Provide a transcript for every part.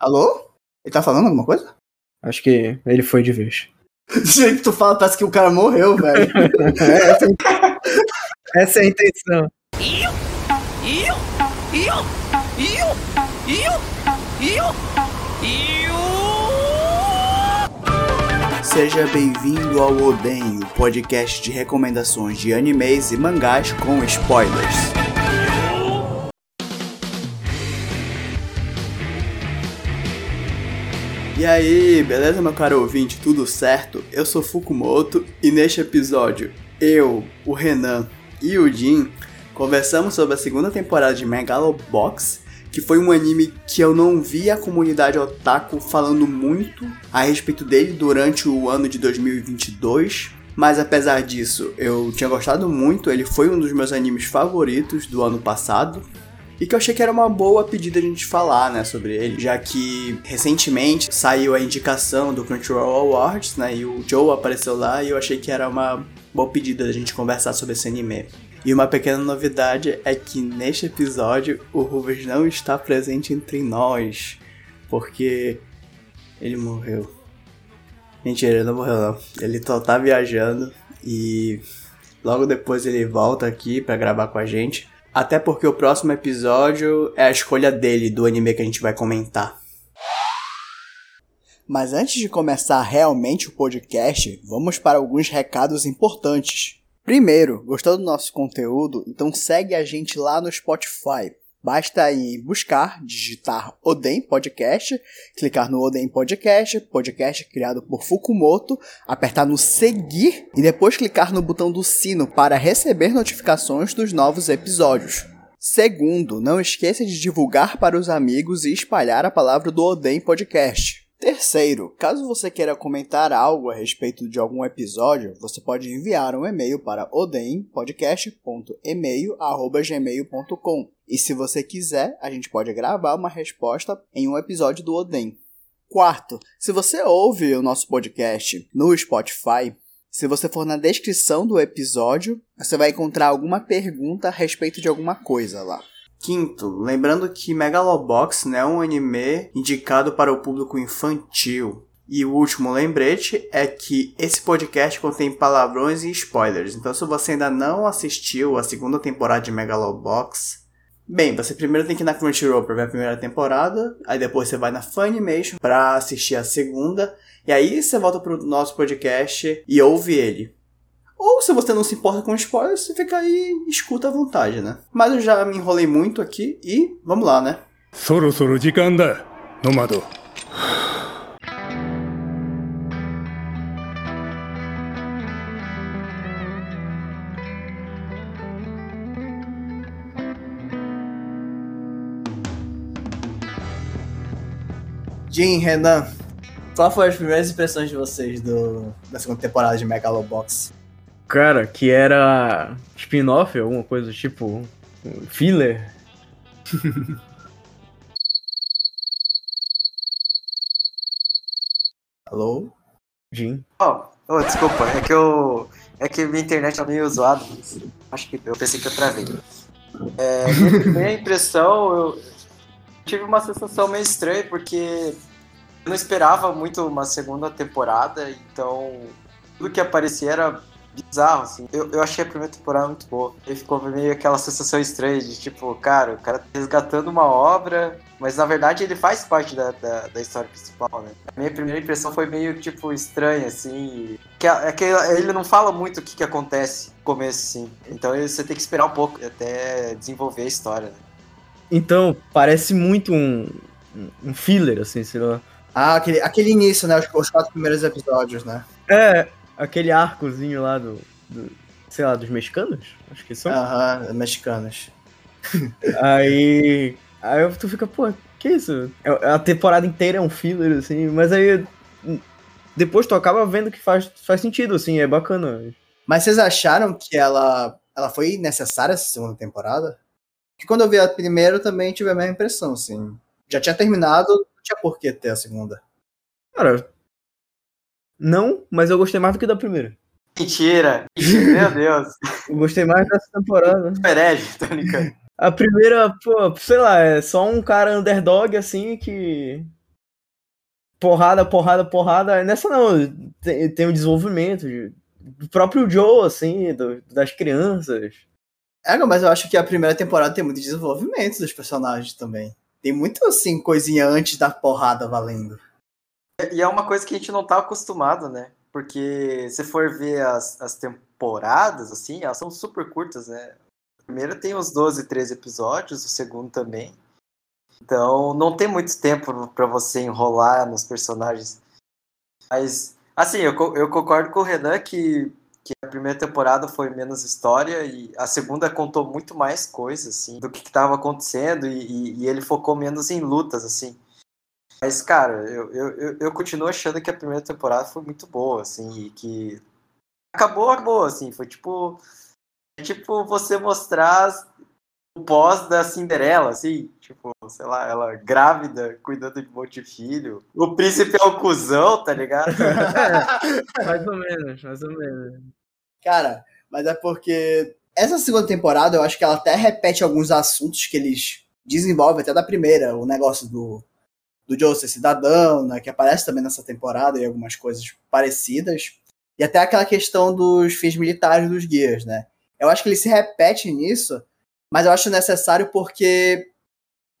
Alô? Ele tá falando alguma coisa? Acho que ele foi de vez. Do jeito que tu fala, parece que o cara morreu, velho. É, essa, essa é a intenção. Seja bem-vindo ao Oden, o podcast de recomendações de animes e mangás com spoilers. E aí, beleza, meu caro ouvinte? Tudo certo? Eu sou Fukumoto e neste episódio, eu, o Renan e o Jin conversamos sobre a segunda temporada de Megalobox, que foi um anime que eu não vi a comunidade otaku falando muito a respeito dele durante o ano de 2022. Mas apesar disso, eu tinha gostado muito, ele foi um dos meus animes favoritos do ano passado. E que eu achei que era uma boa pedida a gente falar, né, sobre ele, já que recentemente saiu a indicação do Crunchyroll Awards, né, e o Joe apareceu lá e eu achei que era uma boa pedida a gente conversar sobre esse anime. E uma pequena novidade é que neste episódio o Rubens não está presente entre nós, porque ele morreu. Mentira, ele não morreu não. Ele só tá viajando e logo depois ele volta aqui para gravar com a gente. Até porque o próximo episódio é a escolha dele do anime que a gente vai comentar. Mas antes de começar realmente o podcast, vamos para alguns recados importantes. Primeiro, gostou do nosso conteúdo? Então segue a gente lá no Spotify. Basta ir buscar, digitar Oden Podcast, clicar no Oden Podcast, podcast criado por Fukumoto, apertar no seguir e depois clicar no botão do sino para receber notificações dos novos episódios. Segundo, não esqueça de divulgar para os amigos e espalhar a palavra do Oden Podcast. Terceiro, caso você queira comentar algo a respeito de algum episódio, você pode enviar um e-mail para odempodcast.email@gmail.com. E se você quiser, a gente pode gravar uma resposta em um episódio do Odem. Quarto, se você ouve o nosso podcast no Spotify, se você for na descrição do episódio, você vai encontrar alguma pergunta a respeito de alguma coisa lá. Quinto, lembrando que Megalobox não é um anime indicado para o público infantil. E o último lembrete é que esse podcast contém palavrões e spoilers. Então, se você ainda não assistiu a segunda temporada de Megalobox, bem, você primeiro tem que ir na Crunchyroll para ver a primeira temporada, aí depois você vai na Funimation para assistir a segunda, e aí você volta pro nosso podcast e ouve ele. Ou se você não se importa com spoilers, você fica aí e escuta à vontade, né? Mas eu já me enrolei muito aqui e vamos lá, né? Soro soro jikanda, nomado. Jim, Renan, qual foi as primeiras impressões de vocês do, da segunda temporada de Megalobox? Cara, que era spin-off, alguma coisa tipo um filler. Alô? Jim. Oh, oh, desculpa, é que eu. É que minha internet tá meio zoada. mas Acho que eu pensei que eu travei. É, minha primeira impressão, eu tive uma sensação meio estranha, porque eu não esperava muito uma segunda temporada, então tudo que aparecia era bizarro, assim. Eu, eu achei a primeira temporada muito boa. E ficou meio aquela sensação estranha de tipo, cara, o cara tá resgatando uma obra, mas na verdade ele faz parte da, da, da história principal, né? A minha primeira impressão foi meio, tipo, estranha, assim. Que, é que ele não fala muito o que, que acontece no começo, assim. Então você tem que esperar um pouco até desenvolver a história, né? Então, parece muito um, um filler, assim, sei lá. Ah, aquele, aquele início, né? Os, os quatro primeiros episódios, né? É, aquele arcozinho lá do, do sei lá, dos mexicanos? Acho que são. Aham, mexicanos. Aí. Aí tu fica, pô, que isso? É- A temporada inteira é um filler, assim, mas aí. Depois tu acaba vendo que faz, faz sentido, assim, é bacana. Mas vocês acharam que ela, ela foi necessária essa segunda temporada? Que quando eu vi a primeira eu também tive a mesma impressão, assim. Já tinha terminado, não tinha por que ter a segunda. Cara. Não, mas eu gostei mais do que da primeira. Mentira! Meu Deus! Eu gostei mais dessa temporada. Herege, tô brincando. A primeira, pô, sei lá, é só um cara underdog, assim, que. porrada, porrada, porrada. Nessa não, tem, tem um desenvolvimento de, do próprio Joe, assim, do, das crianças. É, mas eu acho que a primeira temporada tem muito desenvolvimento dos personagens também. Tem muito, assim, coisinha antes da porrada valendo. E é uma coisa que a gente não tá acostumado, né? Porque se for ver as, as temporadas, assim, elas são super curtas, né? A primeira tem uns 12, 13 episódios, o segundo também. Então não tem muito tempo para você enrolar nos personagens. Mas, assim, eu, eu concordo com o Renan que, que a primeira temporada foi menos história e a segunda contou muito mais coisas, assim, do que estava acontecendo e, e, e ele focou menos em lutas, assim. Mas, cara, eu, eu, eu continuo achando que a primeira temporada foi muito boa, assim, e que acabou, acabou, assim, foi tipo. Tipo, você mostrar o pós da Cinderela, assim, tipo, sei lá, ela grávida, cuidando de um monte de filho. O príncipe é o cuzão, tá ligado? mais ou menos, mais ou menos. Cara, mas é porque essa segunda temporada eu acho que ela até repete alguns assuntos que eles desenvolvem até da primeira, o negócio do do Joe ser cidadão, né, que aparece também nessa temporada e algumas coisas parecidas. E até aquela questão dos fins militares dos guias, né? Eu acho que ele se repete nisso, mas eu acho necessário porque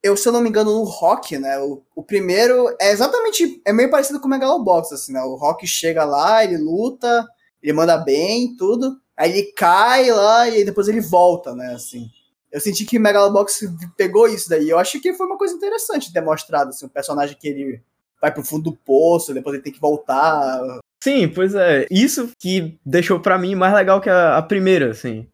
eu, se eu não me engano, no Rock, né? O, o primeiro é exatamente. É meio parecido com o Megalobox, assim, né? O Rock chega lá, ele luta, ele manda bem, tudo. Aí ele cai lá e depois ele volta, né? Assim. Eu senti que Megalobox pegou isso daí. Eu acho que foi uma coisa interessante ter mostrado assim, um personagem que ele vai pro fundo do poço, depois ele tem que voltar. Sim, pois é. Isso que deixou para mim mais legal que a, a primeira, assim.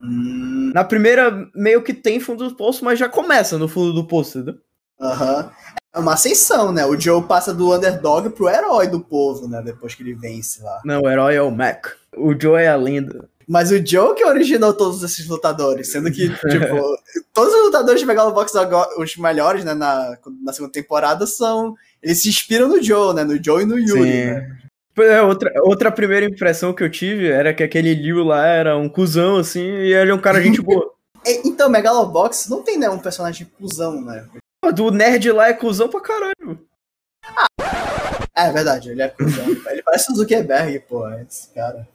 Hum. Na primeira, meio que tem fundo do poço, mas já começa no fundo do poço, entendeu? Aham. Uhum. É uma ascensão, né? O Joe passa do underdog pro herói do povo, né? Depois que ele vence lá. Não, o herói é o Mac. O Joe é a lenda. Mas o Joe que originou todos esses lutadores, sendo que, tipo, todos os lutadores de Megalobox, os melhores, né, na, na segunda temporada, são. Eles se inspiram no Joe, né? No Joe e no Yuri, Sim. né? É, outra, outra primeira impressão que eu tive era que aquele Liu lá era um cuzão, assim, e ele é um cara gente boa. então, Megalobox não tem, né, um personagem cuzão, né? Do nerd lá é cuzão pra caralho. Ah, é verdade, ele é cuzão. ele parece o Zuckerberg, pô, esse cara.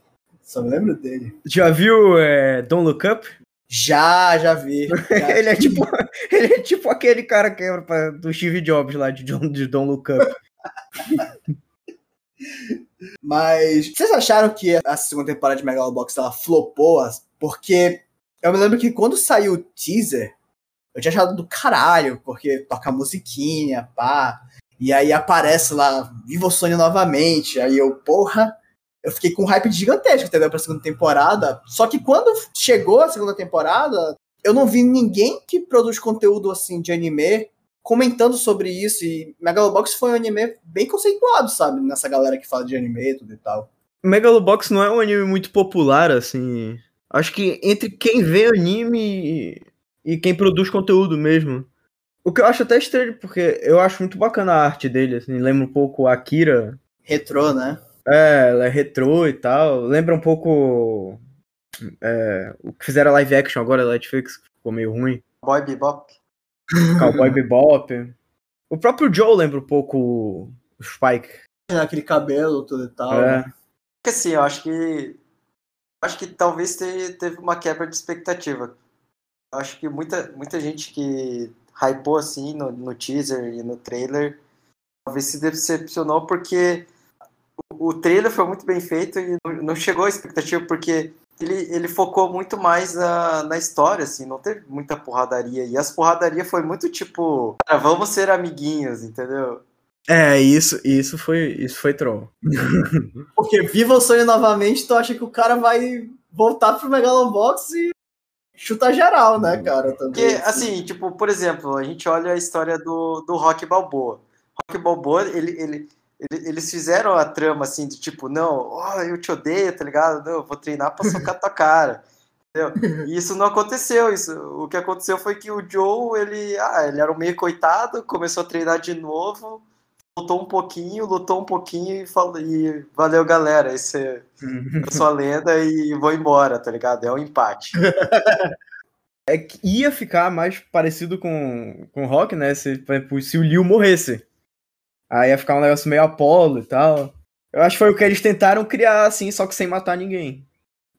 Só me lembro dele. Já viu é, Don't Look Up? Já, já vi. Já. ele, é tipo, ele é tipo aquele cara que é do Steve Jobs lá de, John, de Don't Look Up. Mas vocês acharam que a segunda temporada de Megalobox ela flopou? Porque eu me lembro que quando saiu o teaser, eu tinha achado do caralho, porque toca musiquinha, pá. E aí aparece lá, Viva o Sonho novamente. Aí eu, porra, eu fiquei com um hype gigantesco, entendeu? Pra segunda temporada. Só que quando chegou a segunda temporada, eu não vi ninguém que produz conteúdo assim de anime comentando sobre isso. E Megalobox foi um anime bem conceituado, sabe? Nessa galera que fala de anime e tudo e tal. Megalobox não é um anime muito popular, assim. Acho que entre quem vê anime e quem produz conteúdo mesmo. O que eu acho até estranho, porque eu acho muito bacana a arte dele, assim, lembra um pouco Akira. Retrô, né? É, ela é retrô e tal. Lembra um pouco é, o que fizeram live action agora, Netflix, que ficou meio ruim. Boy Bebop. Cowboy Bebop. O próprio Joe lembra um pouco o Spike. É, aquele cabelo tudo e tal. É. Né? Assim, eu acho que. Acho que talvez teve uma quebra de expectativa. Eu acho que muita, muita gente que hypou assim no, no teaser e no trailer talvez se decepcionou porque o trailer foi muito bem feito e não chegou à expectativa porque ele, ele focou muito mais na, na história, assim, não teve muita porradaria. E as porradarias foi muito tipo, cara, vamos ser amiguinhos, entendeu? É, isso, isso foi, isso foi troll. Porque viva o sonho novamente, tu acha que o cara vai voltar pro Megalobox e chutar geral, né, cara? Também, Porque, assim, tipo, por exemplo, a gente olha a história do, do Rock Balboa. Rock Balboa, ele, ele, eles fizeram a trama assim, de tipo, não, oh, eu te odeio, tá ligado? Não, eu vou treinar pra socar tua cara. Entendeu? E isso não aconteceu. Isso, o que aconteceu foi que o Joe, ele, ah, ele era um meio coitado, começou a treinar de novo, lutou um pouquinho, lutou um pouquinho e falou, e valeu, galera, esse é a sua lenda e vou embora, tá ligado? É um empate. É que ia ficar mais parecido com, com o Rock, né? Se, se o Liu morresse. Aí ia ficar um negócio meio Apolo e tal. Eu acho que foi o que eles tentaram criar, assim, só que sem matar ninguém.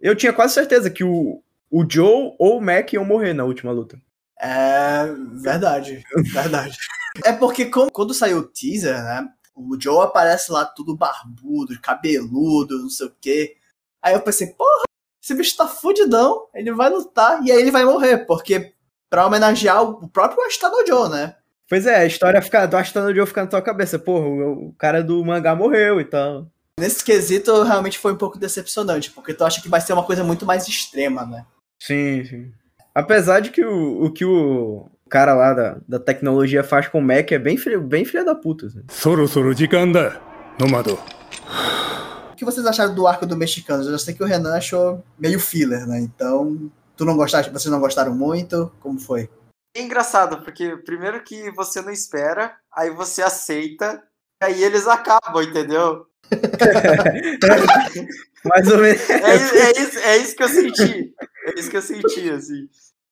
Eu tinha quase certeza que o, o Joe ou o Mac iam morrer na última luta. É verdade, verdade. é porque como- quando saiu o teaser, né? O Joe aparece lá tudo barbudo, cabeludo, não sei o quê. Aí eu pensei, porra, esse bicho tá fudidão, ele vai lutar e aí ele vai morrer, porque pra homenagear o próprio Astano Joe, né? Pois é, a história fica, do Astronaudio ficar na tua cabeça. Porra, o, o cara do mangá morreu e então. tal. Nesse quesito, realmente foi um pouco decepcionante, porque tu acha que vai ser uma coisa muito mais extrema, né? Sim, sim. Apesar de que o, o que o cara lá da, da tecnologia faz com o Mac é bem, bem da puta. Assim. soro Soro soro jikanda, nomado. O que vocês acharam do arco do mexicano? Eu já sei que o Renan achou meio filler, né? Então, tu não gostaste, vocês não gostaram muito? Como foi? É engraçado, porque primeiro que você não espera, aí você aceita, aí eles acabam, entendeu? Mais ou menos. É, é isso, é isso que eu senti. É isso que eu senti, assim.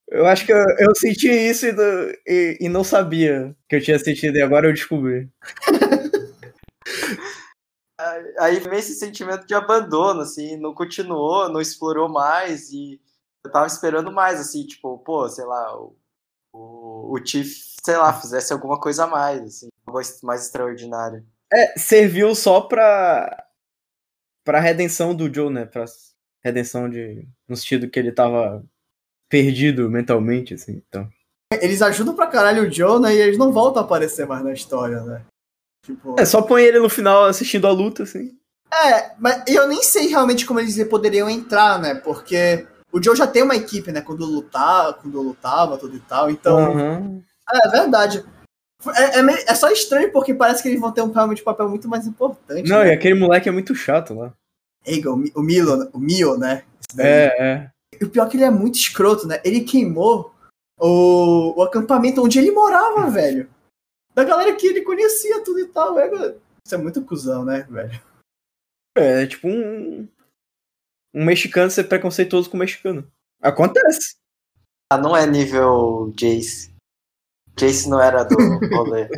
Eu acho que eu, eu senti isso e, do- e- e não sabia que eu tinha sentido, e agora eu descobri. Aí vem esse sentimento de abandono, assim, não continuou, não explorou mais, e eu tava esperando mais, assim, tipo, pô, sei lá, o, o, Tiff, sei lá, fizesse alguma coisa a mais, assim, mais extraordinário. É, serviu só pra. pra redenção do Joe, né? Pra redenção de. no sentido que ele tava perdido mentalmente, assim. Então. Eles ajudam pra caralho o Joe, né? E eles não voltam a aparecer mais na história, né? Tipo. É, só põe ele no final assistindo a luta, assim. É, mas eu nem sei realmente como eles poderiam entrar, né? Porque o Joe já tem uma equipe, né? Quando lutar, quando lutava, tudo e tal. Então, Aham. é, é verdade. É, é meio- é só estranho porque parece que eles vão ter um realmente um papel muito mais importante. Não, né? e aquele moleque é muito chato lá. Eiga, o, o Milo, o Mio, né? É, é. E o pior é que ele é muito escroto, né? Ele queimou o, o acampamento onde ele morava, velho. Da galera que ele conhecia, tudo e tal. É, isso é muito cuzão, né, velho? É, é tipo um. Um mexicano ser preconceituoso com um mexicano. Acontece. Ah, não é nível Jace. Jace não era do rolê.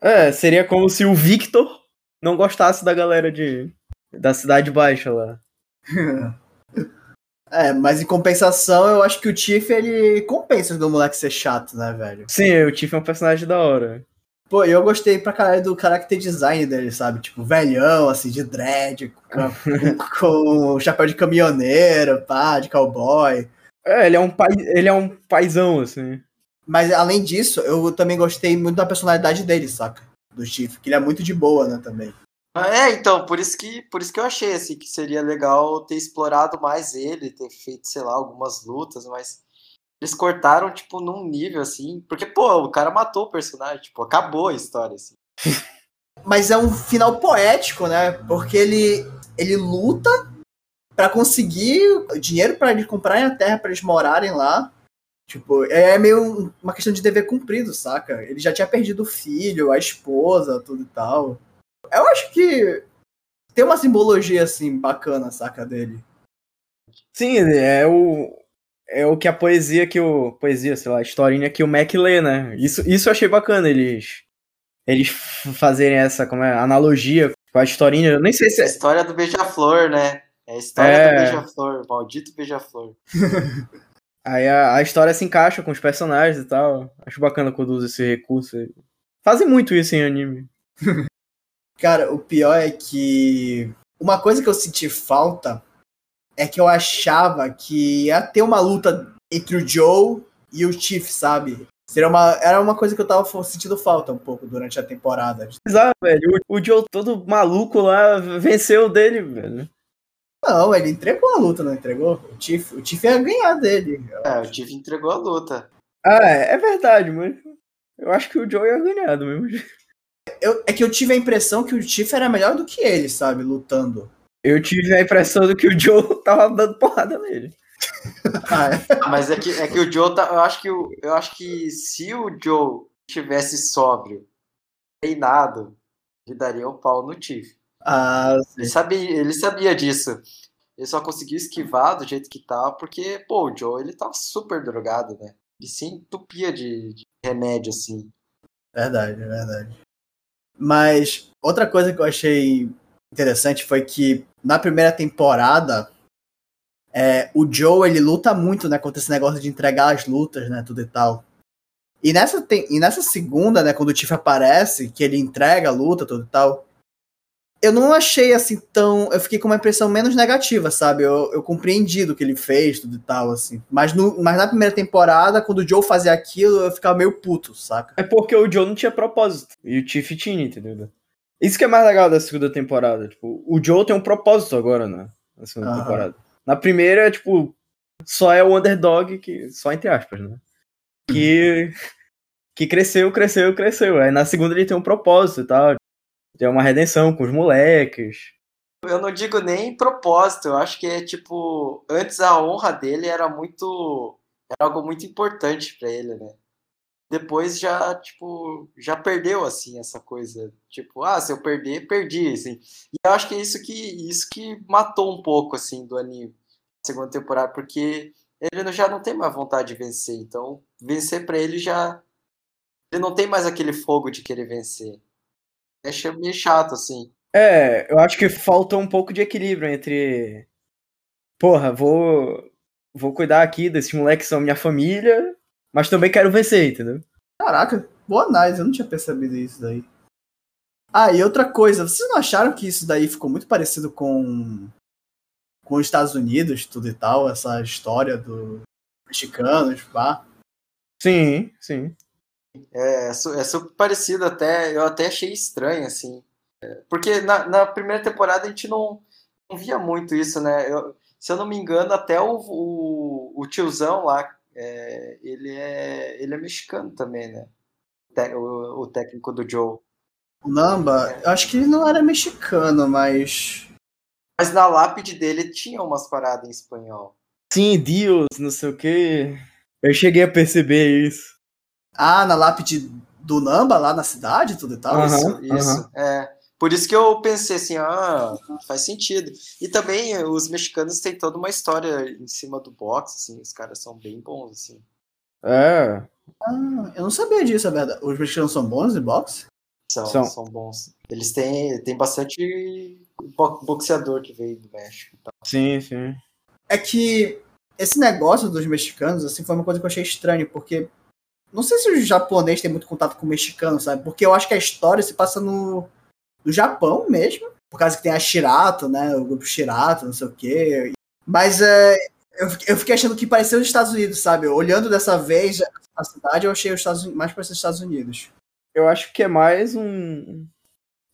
É, seria como se o Victor não gostasse da galera de. da Cidade Baixa lá. É, mas em compensação, eu acho que o Tiff, ele compensa do moleque ser chato, né, velho? Sim, o Tiff é um personagem da hora. Pô, eu gostei pra caralho do character design dele, sabe? Tipo, velhão, assim, de dread, com, com, chapéu de caminhoneiro, pá, de cowboy. É, ele é um, pai, ele é um paizão, assim. Mas além disso, eu também gostei muito da personalidade dele, saca? Do Tiff, que ele é muito de boa, né, também. É, então, por isso que, por isso que eu achei assim, que seria legal ter explorado mais ele, ter feito, sei lá, algumas lutas, mas eles cortaram, tipo, num nível assim. Porque, pô, o cara matou o personagem, tipo, acabou a história, assim. Mas é um final poético, né? Porque ele, ele luta pra conseguir dinheiro pra ele comprarem a terra pra eles morarem lá. Tipo, é meio um- uma questão de dever cumprido, saca? Ele já tinha perdido o filho, a esposa, tudo e tal. Eu acho que tem uma simbologia, assim, bacana, saca, dele. Sim, é o. É o que a poesia que o. Poesia, sei lá, a historinha que o Mac lê, né? Isso, isso eu achei bacana, eles. Eles fazerem essa como é, analogia com a historinha. Eu nem sei se É a história do Beija-Flor, né? É a história É. do Beija-Flor, maldito Beija-Flor. Aí a, a história se encaixa com os personagens e tal. Acho bacana quando usa esse recurso. Fazem muito isso em anime. Cara, o pior é que uma coisa que eu senti falta é que eu achava que ia ter uma luta entre o Joe e o Chief, sabe? Seria uma, era uma coisa que eu tava sentindo falta um pouco durante a temporada. Exato, velho. O, o Joe todo maluco lá venceu dele, velho. Não, ele entregou a luta, não entregou? O Chief, o Chief ia ganhar dele. É, o Tiff entregou a luta. Ah, é, é verdade, mas eu acho que o Joe ia ganhar do mesmo jeito. Eu, é que eu tive a impressão que o Chief era melhor do que ele, sabe? Lutando. Eu tive a impressão de que o Joe tava dando porrada nele. Ah, é. Mas é que, é que o Joe tá. Eu acho que, o, eu acho que se o Joe tivesse sóbrio, treinado, ele daria um pau no Tiff. Ah, Ele sabia, ele sabia disso. Ele só conseguiu esquivar do jeito que tava, porque, pô, o Joe, ele tava super drogado, né? Ele se entupia de, de remédio, assim. Verdade, é verdade. Mas outra coisa que eu achei interessante foi que na primeira temporada é, o Joe ele luta muito, né, contra esse negócio de entregar as lutas, né, tudo e tal. E nessa, tem, e nessa segunda, né, quando o Tiff aparece, que ele entrega a luta, tudo e tal, eu não achei assim tão. Eu fiquei com uma impressão menos negativa, sabe? Eu, eu compreendi do que ele fez, tudo e tal, assim. Mas, no, mas na primeira temporada, quando o Joe fazia aquilo, eu ficava meio puto, saca? É porque o Joe não tinha propósito. E o Tiff tinha, entendeu? Isso que é mais legal da segunda temporada. Tipo, o Joe tem um propósito agora, né? Na segunda temporada. Na primeira, tipo, só é o underdog que. Só entre aspas, né? Que. Que cresceu, cresceu, cresceu. Aí na segunda ele tem um propósito e tal. Tem uma redenção com os moleques. Eu não digo nem propósito, eu acho que é tipo, antes a honra dele era muito, era algo muito importante pra ele, né? Depois já, tipo, já perdeu assim essa coisa, tipo, ah, se eu perder, perdi, assim. E eu acho que é isso que isso que matou um pouco assim do anime, segunda temporada, porque ele já não tem mais vontade de vencer, então vencer pra ele já ele não tem mais aquele fogo de querer vencer. Acho meio chato assim. É, eu acho que falta um pouco de equilíbrio entre. Porra, vou. Vou cuidar aqui desses moleques que são minha família, mas também quero vencer, entendeu? Caraca, boa análise, eu não tinha percebido isso daí. Ah, e outra coisa, vocês não acharam que isso daí ficou muito parecido com com os Estados Unidos, tudo e tal, essa história dos mexicanos, pá? Sim, sim. É, su- é super parecido até, eu até achei estranho, assim. É, Porque na, na primeira temporada a gente não, não via muito isso, né? Eu- se eu não me engano, até o, o, o tiozão lá, é, ele é, ele é mexicano também, né? O, o técnico do Joe. O Namba, eu acho que ele não era mexicano, mas. Mas na lápide dele tinha umas paradas em espanhol. Sim, Deus, não sei o que. Eu cheguei a perceber isso. Ah, na lápide do Namba, lá na cidade, tudo e tal? Aham. Isso, isso. É. Por isso que eu pensei assim, ah, faz sentido. E também eh, os mexicanos têm toda uma história em cima do boxe, assim, os caras são bem bons, assim. É. Ah, eu não sabia disso, é verdade. Os mexicanos são bons em boxe? São, São. são. bons. Eles têm, têm bastante bo- boxeador que veio do México. e tal. Sim, sim. É que esse negócio dos mexicanos, assim, foi uma coisa que eu achei estranho, porque não sei se o japonês tem muito contato com o mexicano, sabe? Porque eu acho que a história se passa no, no Japão mesmo, por causa que tem a Shirato, né? O grupo Shirato, não sei o quê. Mas é, eu, fiquei- eu fiquei achando que parecia os Estados Unidos, sabe? Olhando dessa vez a cidade, eu achei os Estados Unidos, mais parecia os Estados Unidos. Eu acho que é mais um.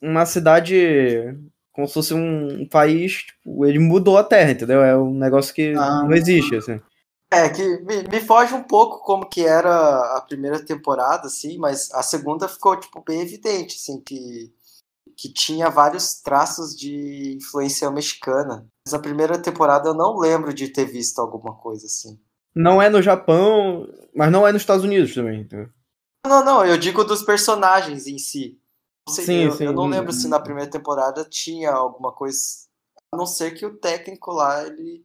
Uma cidade. Como se fosse um país. Tipo, ele mudou a terra, entendeu? É um negócio que Ah. não existe, assim. É, que me, me foge um pouco como que era a primeira temporada, assim, mas a segunda ficou, tipo, bem evidente, assim, que, que tinha vários traços de influência mexicana. Mas a primeira temporada eu não lembro de ter visto alguma coisa assim. Não é no Japão, mas não é nos Estados Unidos também. entendeu? Não, não, eu digo dos personagens em si. Não sei, Sim, eu, sim. eu não lembro se na primeira temporada tinha alguma coisa, a não ser que o técnico lá, ele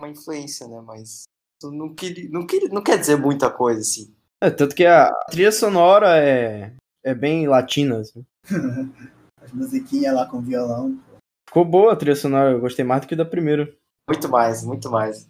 uma influência, né, mas não, queria, não, queria, não quer dizer muita coisa, assim. É, tanto que a trilha sonora é, é bem latina. Assim. As musiquinhas lá com violão. Ficou boa a trilha sonora, eu gostei mais do que da primeira. Muito mais, muito mais.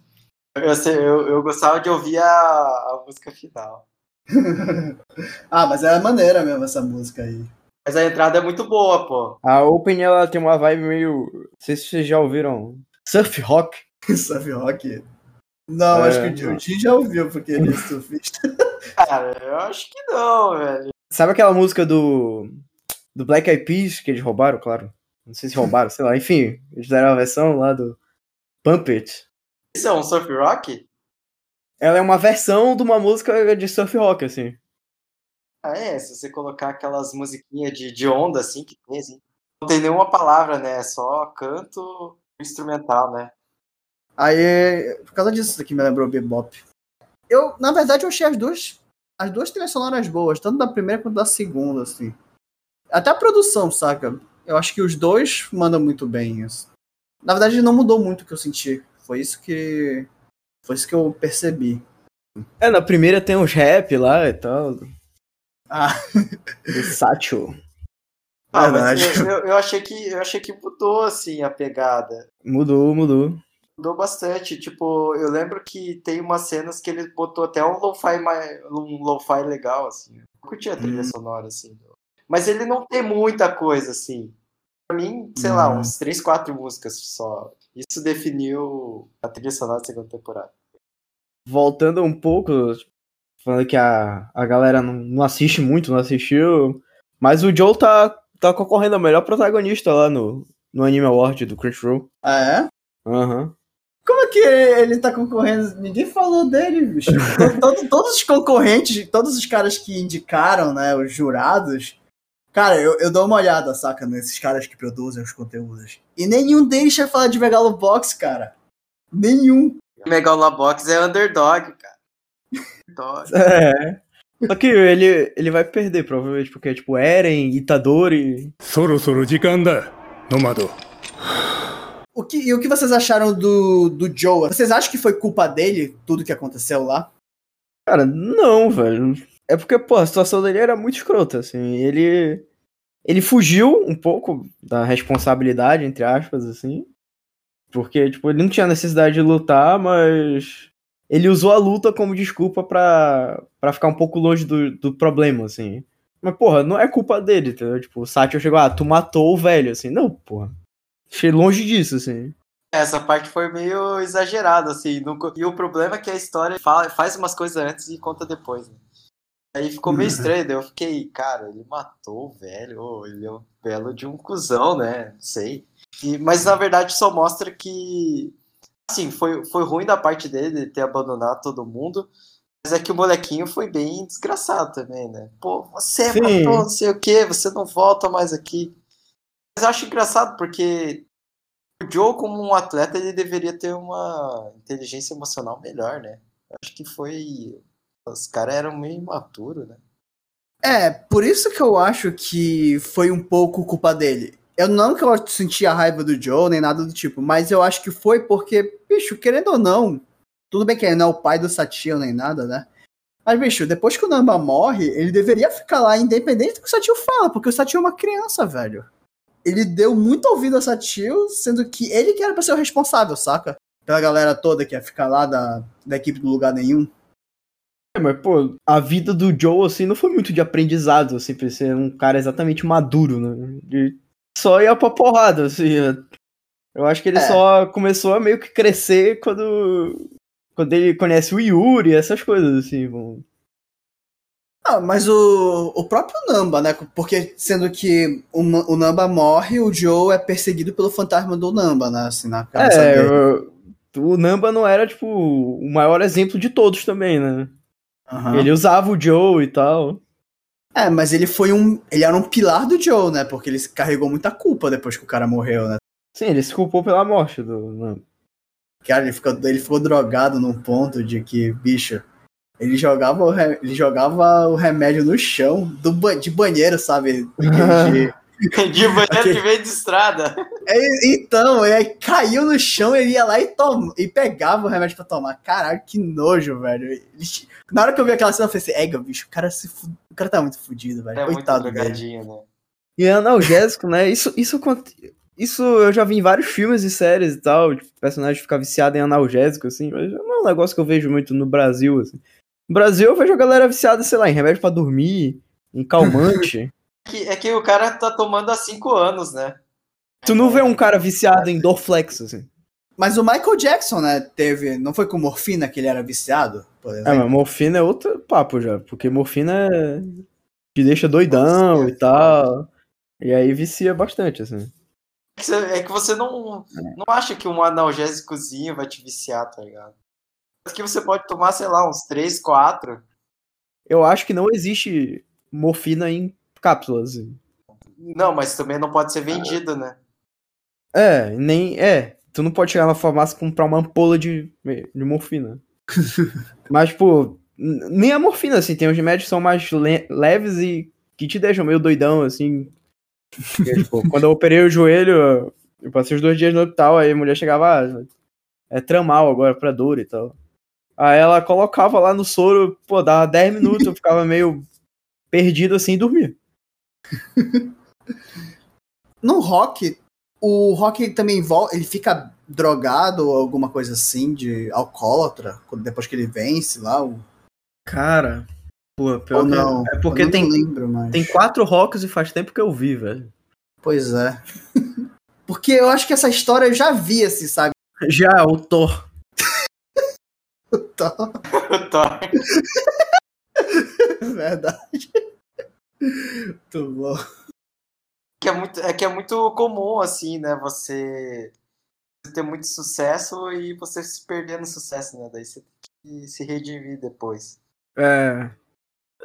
Eu, sei- eu, eu gostava de ouvir a, a música final. ah, mas é maneira mesmo essa música aí. Mas a entrada é muito boa, pô. A Open ela tem uma vibe meio. Não sei se vocês já ouviram. Surf rock. Surf rock. Não, É, acho que o não. Jim já ouviu, porque ele é surfista. Cara, eu acho que não, velho. Sabe aquela música do. Do Black Eyed Peas que eles roubaram, claro? Não sei se roubaram, sei lá. Enfim, eles deram a versão lá do Pump It. Isso é um surf rock? Ela é uma versão de uma música de surf rock, assim. Ah, é, se você colocar aquelas musiquinhas de, de onda, assim, que tem, assim. Não tem nenhuma palavra, né? É só canto instrumental, né? Aí, por causa disso, isso aqui me lembrou Bebop. Eu, na verdade, eu achei as duas, as duas trilhas sonoras boas, tanto da primeira quanto da segunda, assim. Até a produção, saca? Eu acho que os dois mandam muito bem isso. Na verdade, não mudou muito o que eu senti. Foi isso que. Foi isso que eu percebi. É, na primeira tem uns rap lá e tal. Ah, Do Satchel. Ah, mas Verdade. eu, eu- eu achei que eu achei que mudou assim a pegada. Mudou, mudou. Mudou bastante. Tipo, eu lembro que tem umas cenas que ele botou até um lo-fi um lo-fi legal, assim. Eu curti a trilha Hum. sonora, assim. Mas ele não tem muita coisa, assim. Pra mim, sei lá, Hum. uns três, quatro músicas só. Isso definiu a trilha sonora da segunda temporada. Voltando um pouco, falando que a, a galera não, não assiste muito, não assistiu. Mas o Joe tá, tá concorrendo ao melhor protagonista lá no, no Anime Award do Crunchyroll. ah, é? Aham. Como é que ele tá concorrendo? Ninguém falou dele, bicho. To- todo- todos os concorrentes, todos os caras que indicaram, né, os jurados. Cara, eu, eu dou uma olhada, saca, nesses caras que produzem os conteúdos. E nenhum deles falar de Megalobox, cara. Nenhum. Megalobox é underdog, cara. Underdog. é. Só que ele, ele vai perder, provavelmente, porque, tipo, Eren, Itadori... Soro soro jikanda, nomado. O que, e o que vocês acharam do, do Joe? Vocês acham que foi culpa dele, tudo que aconteceu lá? Cara, não, velho. É porque, pô, a situação dele era muito escrota, assim. Ele. Ele fugiu um pouco da responsabilidade, entre aspas, assim. Porque, tipo, ele não tinha necessidade de lutar, mas. Ele usou a luta como desculpa pra, pra ficar um pouco longe do, do problema, assim. Mas, porra, não é culpa dele, entendeu? Tipo, o Satya chegou, ah, tu matou o velho, assim. Não, porra. Achei longe disso, assim. Essa parte foi meio exagerada, assim. E o problema é que a história fa- faz umas coisas antes e conta depois, né? Aí ficou meio estranho, daí eu fiquei, cara, ele matou o velho, ele é um belo de um cuzão, né? Não sei. E- mas na verdade só mostra que, assim, foi, foi ruim da parte dele de ter abandonado todo mundo, mas é que o molequinho foi bem desgraçado também, né? Pô, você Sim. matou não sei o que, você não volta mais aqui. Mas eu acho engraçado porque o Joe, como um atleta, ele deveria ter uma inteligência emocional melhor, né? Eu acho que foi. Os caras eram meio imaturos, né? É, por isso que eu acho que foi um pouco culpa dele. Eu não que eu senti a raiva do Joe, nem nada do tipo, mas eu acho que foi porque, bicho, querendo ou não, tudo bem que ele não é o pai do Satio nem nada, né? Mas, bicho, depois que o Namba morre, ele deveria ficar lá independente do que o Satio fala, porque o Satio é uma criança, velho. Ele deu muito ouvido a Satio, sendo que ele que era pra ser o responsável, saca? Pela galera toda que ia ficar lá da, da equipe do lugar nenhum. É, mas, pô, a vida do Joe, assim, não foi muito de aprendizado, assim, pra ser um cara exatamente maduro, né? De só ia pra porrada, assim. é. Eu acho que ele É. só começou a meio que crescer quando. Quando ele conhece o Yuri, essas coisas, assim. vão- Ah, mas o, o próprio Namba, né? Porque sendo que o, o Namba morre, o Joe é perseguido pelo fantasma do Namba, né? Assim, na cabeça É, dele. o Namba não era, tipo, o maior exemplo de todos também, né? Aham. Ele usava o Joe e tal. É, mas ele foi um. Ele era um pilar do Joe, né? Porque ele carregou muita culpa depois que o cara morreu, né? Sim, ele se culpou pela morte do Namba. Cara, ele ficou, ele ficou drogado num ponto de que, bicho, ele jogava o, re- ele jogava o remédio no chão do ba- de banheiro, sabe? Daquele de- De banheiro que veio de estrada. É, então, aí caiu no chão, ele ia lá e, toma, e pegava o remédio pra tomar. Caralho, que nojo, velho. Ele- na hora que eu vi aquela cena, eu pensei, ega, bicho, o cara, se fu- o cara tá muito fudido, velho. É muito Coitado drogadinho, né? E é analgésico, né? Isso, isso, isso eu já vi em vários filmes e séries e tal, tipo, personagem ficar viciado em analgésico, assim, mas não é um negócio que eu vejo muito no Brasil, assim. No Brasil eu vejo a galera viciada, sei lá, em remédio pra dormir, em calmante. Que- É que o cara tá tomando há cinco anos, né? tu não vê um cara viciado em Dorflex, assim. Mas o Michael Jackson, né, teve. Não foi com morfina que ele era viciado, por É, exemplo? mas morfina é outro papo já, porque morfina é... te deixa doidão Nossa, e tal. E aí vicia bastante, assim. É que você- É que você não, não acha que um analgésicozinho vai te viciar, tá ligado? Mas que você pode tomar, sei lá, uns três, quatro. Eu acho que não existe morfina em cápsulas, assim. Não, mas também não pode ser vendido, né? É, nem. É. Tu não pode chegar na farmácia e comprar uma ampola de, de morfina. Mas, pô, n- nem a morfina, assim, tem uns remédios que são mais le- leves e que te deixam meio doidão, assim. Porque, tipo, quando eu operei o joelho, eu passei os dois dias no hospital, aí a mulher chegava, ah, é tramal agora pra dor e tal. Aí ela colocava lá no soro, pô, dava 10 minutos, eu ficava meio perdido assim e dormia. No rock, o rock também volta, ele fica drogado ou alguma coisa assim, de alcoólatra, quando- depois que ele vence lá. O... Cara, pô, pior Ou que- não? é porque eu tem, não lembro mais. tem quatro rocks e faz tempo que eu vi, velho. Pois é. Porque eu acho que essa história eu já vi, assim, sabe? Já, o Thor. Tá, Thor. verdade. Muito bom. que é muito, é que é muito comum, assim, né? Você ter muito sucesso e você se perder no sucesso, né? Daí você tem que se redimir depois. É.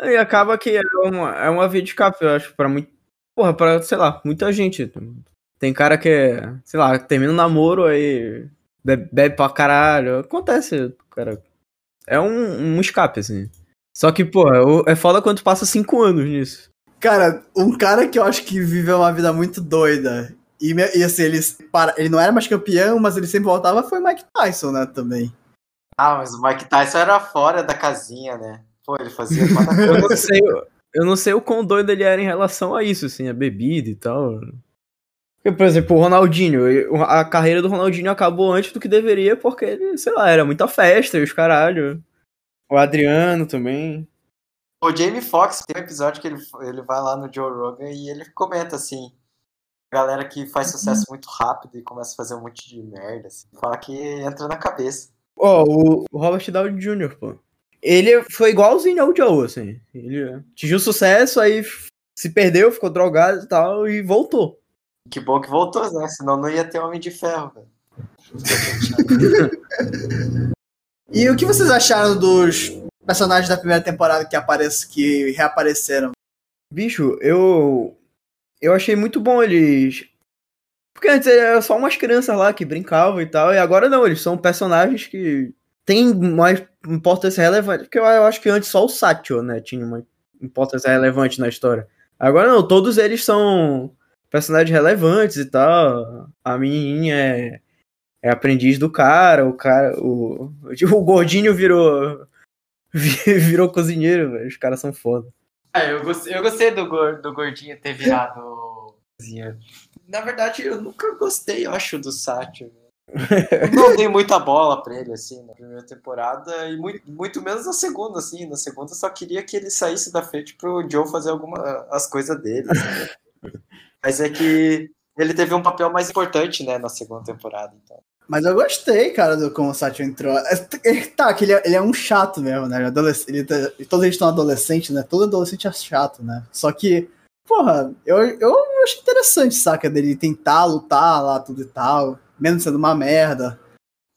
E acaba que é uma, é uma via de escape, eu acho, pra muito. Porra, pra, sei lá, muita gente. Tem cara que, é, sei lá, termina o namoro, aí bebe, bebe pra caralho. Acontece, cara. É um, um escape, assim. Só que, porra, é foda quando tu passa cinco anos nisso. Cara, um cara que eu acho que viveu uma vida muito doida. E, e assim, ele, para, ele não era mais campeão, mas ele sempre voltava, foi o Mike Tyson, né, também. Ah, mas o Mike Tyson era fora da casinha, né? Pô, ele fazia Eu coisa. não sei, eu não sei o quão doido ele era em relação a isso, assim, a bebida e tal. Porque, por exemplo, o Ronaldinho, a carreira do Ronaldinho acabou antes do que deveria, porque ele, sei lá, era muita festa e os caralho. O Adriano também. O Jamie Foxx tem um episódio que ele, ele vai lá no Joe Rogan e ele comenta assim. Galera que faz sucesso muito rápido e começa a fazer um monte de merda. Assim, fala que entra na cabeça. Ó, o, o Robert Downey Jr., pô. Ele foi igualzinho ao Joe, assim. Ele atingiu sucesso, aí se perdeu, ficou drogado e tal, e voltou. Que bom que voltou, né? Senão não ia ter Homem de Ferro, velho. E o que vocês acharam dos personagens da primeira temporada que, aparece, que reapareceram? Bicho, eu. Eu achei muito bom eles. Porque antes era só umas crianças lá que brincavam e tal, e agora não, eles são personagens que têm mais importância relevante. Porque eu, acho que antes só o Satchel, né, tinha uma importância relevante na história. Agora não, todos eles são personagens relevantes e tal. A menininha é, é aprendiz do cara, o cara. O, o gordinho virou. Virou cozinheiro, velho. Os caras são foda. Ah, eu gostei, eu gostei do, do gordinho ter virado cozinheiro. Na verdade, eu nunca gostei, eu acho, do Sátio. Eu não dei muita bola pra ele, assim, na primeira temporada, e muito, muito menos na segunda, assim. Na segunda, eu só queria que ele saísse da frente pro Joe fazer alguma, as coisas dele. assim. Mas é que ele teve um papel mais importante, né, na segunda temporada, então. Mas eu gostei, cara, do como o Satchel entrou. É, ele- Tá, que ele é, ele é um chato mesmo, né? Adolesc- ele tá- todos eles estão adolescentes, né? Todo adolescente é chato, né? Só que, porra, eu, eu acho interessante, saca? Dele tentar lutar lá, tudo e tal. Mesmo sendo uma merda.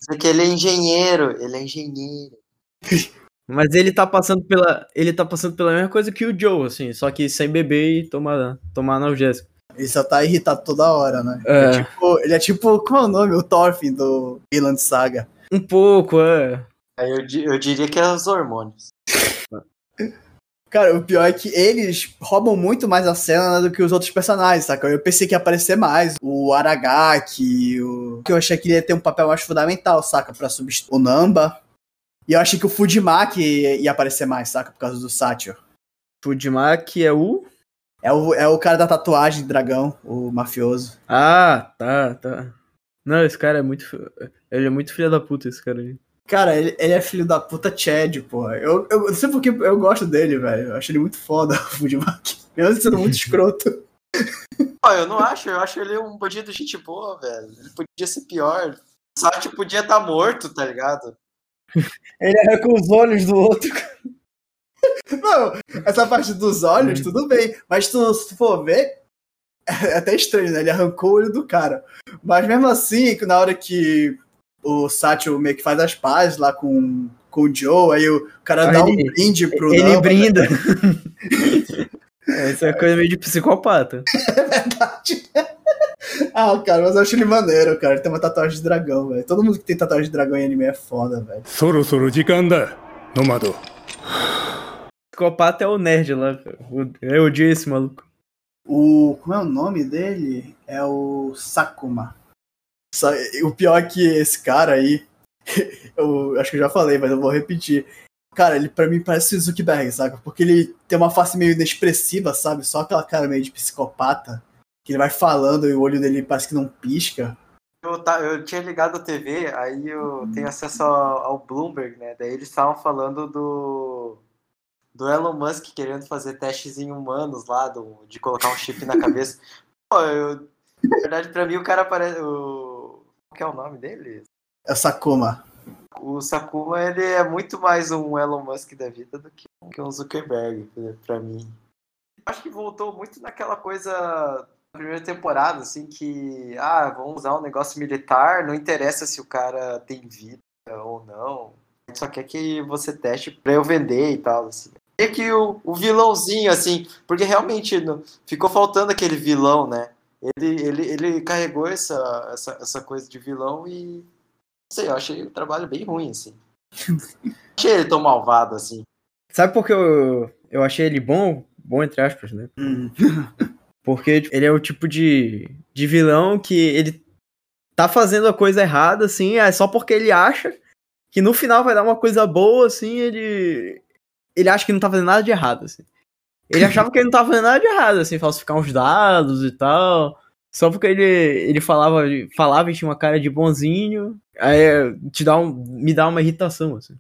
Porque ele é engenheiro, ele é engenheiro. Mas ele tá passando pela. Ele tá passando pela mesma coisa que o Joe, assim, só que sem beber e tomar, tomar analgésico. Ele só tá irritado toda hora, né? É. Ele, é tipo, ele é tipo, como é o nome? O Thorfinn do Vinland Saga. Um pouco, é. Aí eu, eu diria que é os hormônios. Cara, o pior é que eles roubam muito mais a cena do que os outros personagens, saca? Eu pensei que ia aparecer mais. O Aragaki, o. Que eu achei que ele ia ter um papel mais fundamental, saca? Pra substituir o Namba. E eu achei que o Fujimaki ia aparecer mais, saca? Por causa do Satchel. Fudimaki é o. É o, é o cara da tatuagem de dragão, o mafioso. Ah, tá, tá. Não, esse cara é muito. Ele é muito filho da puta, esse cara aí. Cara, ele, ele é filho da puta Chad, porra. Eu, eu não sei porque eu gosto dele, velho. Eu acho ele muito foda, o Fujimaki. Mesmo sendo muito escroto. Pô, eu não acho, eu acho ele um bandido de gente boa, velho. Ele podia ser pior. O Sátio podia estar morto, tá ligado? Ele arranca os olhos do outro. Não, essa parte dos olhos, tudo bem. Mas tu, se tu for ver, é até estranho, né? Ele arrancou o olho do cara. Mas mesmo assim, na hora que o Satchel meio que faz as pazes lá com, com o Joe, aí o cara dá ele, um brinde pro. Ele Nova, né? brinda. Né? isso é coisa meio de psicopata. É verdade. Ah, cara, mas eu acho ele maneiro, cara. Ele tem uma tatuagem de dragão, velho. Todo mundo que tem tatuagem de dragão em anime é foda, velho. Soro, soro, de ganda, nomado. Psicopata é o nerd lá, Eu odio esse maluco. O. Como é o nome dele? É o Sakuma. Sa- O pior é que esse cara aí. Eu acho que eu já falei, mas eu vou repetir. Cara, ele pra mim parece o Zuckerberg, sabe? Porque ele tem uma face meio inexpressiva, sabe? Só aquela cara meio de psicopata. Que ele vai falando e o olho dele parece que não pisca. Eu, tá, eu tinha ligado a TV, aí eu tenho acesso ao, ao Bloomberg, né? Daí eles estavam falando do, do Elon Musk querendo fazer testes em humanos lá, do, de colocar um chip na cabeça. Pô, eu, na verdade, pra mim o cara parece. O, qual que é o nome dele? É o Sakuma. O Sakuma, ele é muito mais um Elon Musk da vida do que, que um Zuckerberg, pra mim. Acho que voltou muito naquela coisa da primeira temporada, assim, que, ah, vamos usar um negócio militar, não interessa se o cara tem vida ou não. Só quer que você teste pra eu vender e tal, assim. E que o, o vilãozinho, assim, porque realmente não, ficou faltando aquele vilão, né? Ele, ele, ele carregou essa, essa, essa coisa de vilão e. Não sei, eu achei o trabalho bem ruim, assim. achei ele tão malvado, assim. Sabe por que eu, eu achei ele bom? Bom, entre aspas, né? Porque tipo, ele é o tipo de, de vilão que ele tá fazendo a coisa errada, assim, é só porque ele acha que no final vai dar uma coisa boa, assim, ele. Ele acha que não tá fazendo nada de errado, assim. Ele achava que ele não tava fazendo nada de errado, assim, falsificar uns dados e tal. Só porque ele, ele falava, falava e tinha uma cara de bonzinho. Aí te dá um, me dá uma irritação, assim.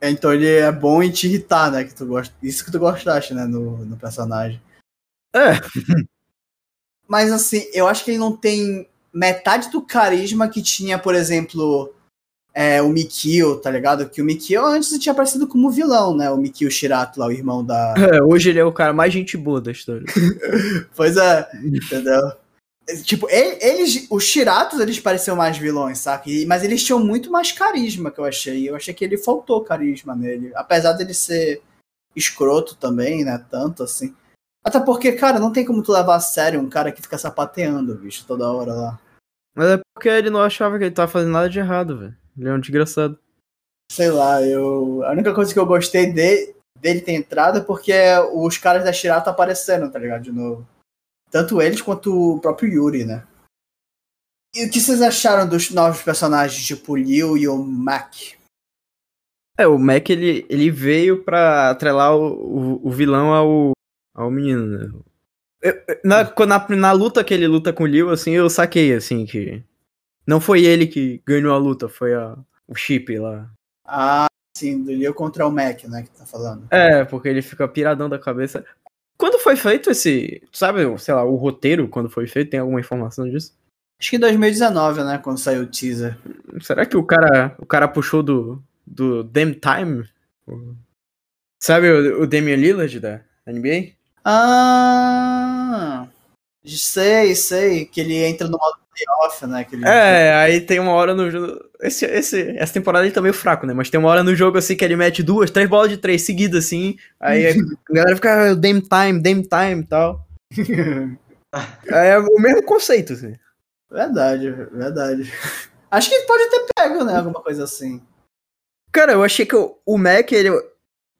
Então ele é bom em te irritar, né? Que tu gosta, isso que tu gostaste, né? No, no personagem. É. Mas assim, eu acho que ele não tem metade do carisma que tinha, por exemplo, é, o Mikio, tá ligado? Que o Mikio antes tinha aparecido como vilão, né? O Mikio Shirato lá, o irmão da. É, hoje ele é o cara mais gente boa da história. pois é, entendeu? Tipo, ele- eles, os Shiratos, eles pareciam mais vilões, saca? Mas eles tinham muito mais carisma, que eu achei. Eu achei que ele faltou carisma nele. Apesar dele ser escroto também, né? Tanto assim. Até porque, cara, não tem como tu levar a sério um cara que fica sapateando, bicho, toda hora lá. Mas é porque ele não achava que ele tava fazendo nada de errado, velho. Ele é um desgraçado. Sei lá, eu. A única coisa que eu gostei de- dele ter entrado é porque os caras da Shirato apareceram, tá ligado? De novo. Tanto eles quanto o próprio Yuri, né? E o que vocês acharam dos novos personagens, tipo o Liu e o Mac? É, o Mac ele, ele veio pra atrelar o, o, o vilão ao, ao menino, né? Eu- na, na, na luta que ele luta com o Liu, assim, eu saquei, assim, que. Não foi ele que ganhou a luta, foi a, o chip lá. Ah, sim, do Liu contra o Mac, né? Que tá falando. É, porque ele fica piradão da cabeça. Quando foi feito esse. Sabe, sei lá, o roteiro, quando foi feito, tem alguma informação disso? Acho que em 2019, né? Quando saiu o teaser. Será que o cara, o cara puxou do, do Damn Time? Sabe o, o Damian Lillard da NBA? Ah! Sei, sei. Que ele entra no modo né? Que ele... É, aí tem uma hora no jogo. Esse, esse, essa temporada ele tá meio fraco, né? Mas tem uma hora no jogo assim que ele mete duas, três bolas de três seguidas, assim. Aí a galera fica, "Ah, damn time, damn time e tal. É o mesmo conceito, assim. Verdade, verdade. Acho que ele pode ter pego, né? Alguma coisa assim. Cara, eu achei que o, o Mac, ele,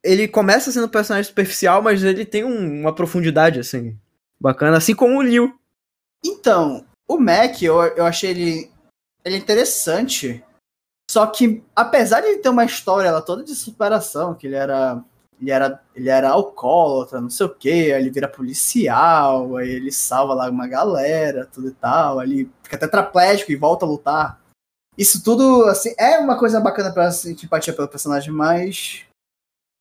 ele começa sendo um personagem superficial, mas ele tem um- uma profundidade, assim, bacana. Assim como o Liu. Então, o Mac, eu, eu achei ele, ele interessante. Só que, apesar de ele ter uma história ela toda de superação, que ele era. Ele era, ele era alcoólatra, não sei o que, aí ele vira policial, aí ele salva lá uma galera, tudo e tal, aí ele fica tetraplégico e volta a lutar. Isso tudo, assim, é uma coisa bacana pra sentir empatia pelo personagem, mas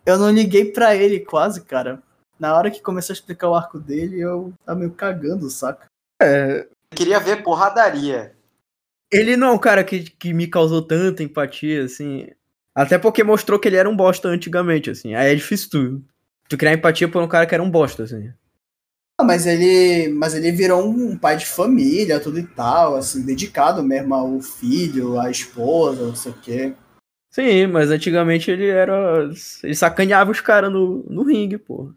eu não liguei pra ele quase, cara. Na hora que começou a explicar o arco dele, eu tava meio cagando, saca? É, Queria ver porradaria. ele não é um cara que, que me causou tanta empatia, assim. Até porque mostrou que ele era um bosta antigamente, assim. Aí é difícil tu, tu criar empatia por um cara que era um bosta, assim. Ah, mas ele, mas ele virou um pai de família, tudo e tal, assim, dedicado mesmo ao filho, à esposa, não sei o quê. Sim, mas antigamente ele era. Ele sacaneava os caras no, no ringue, pô.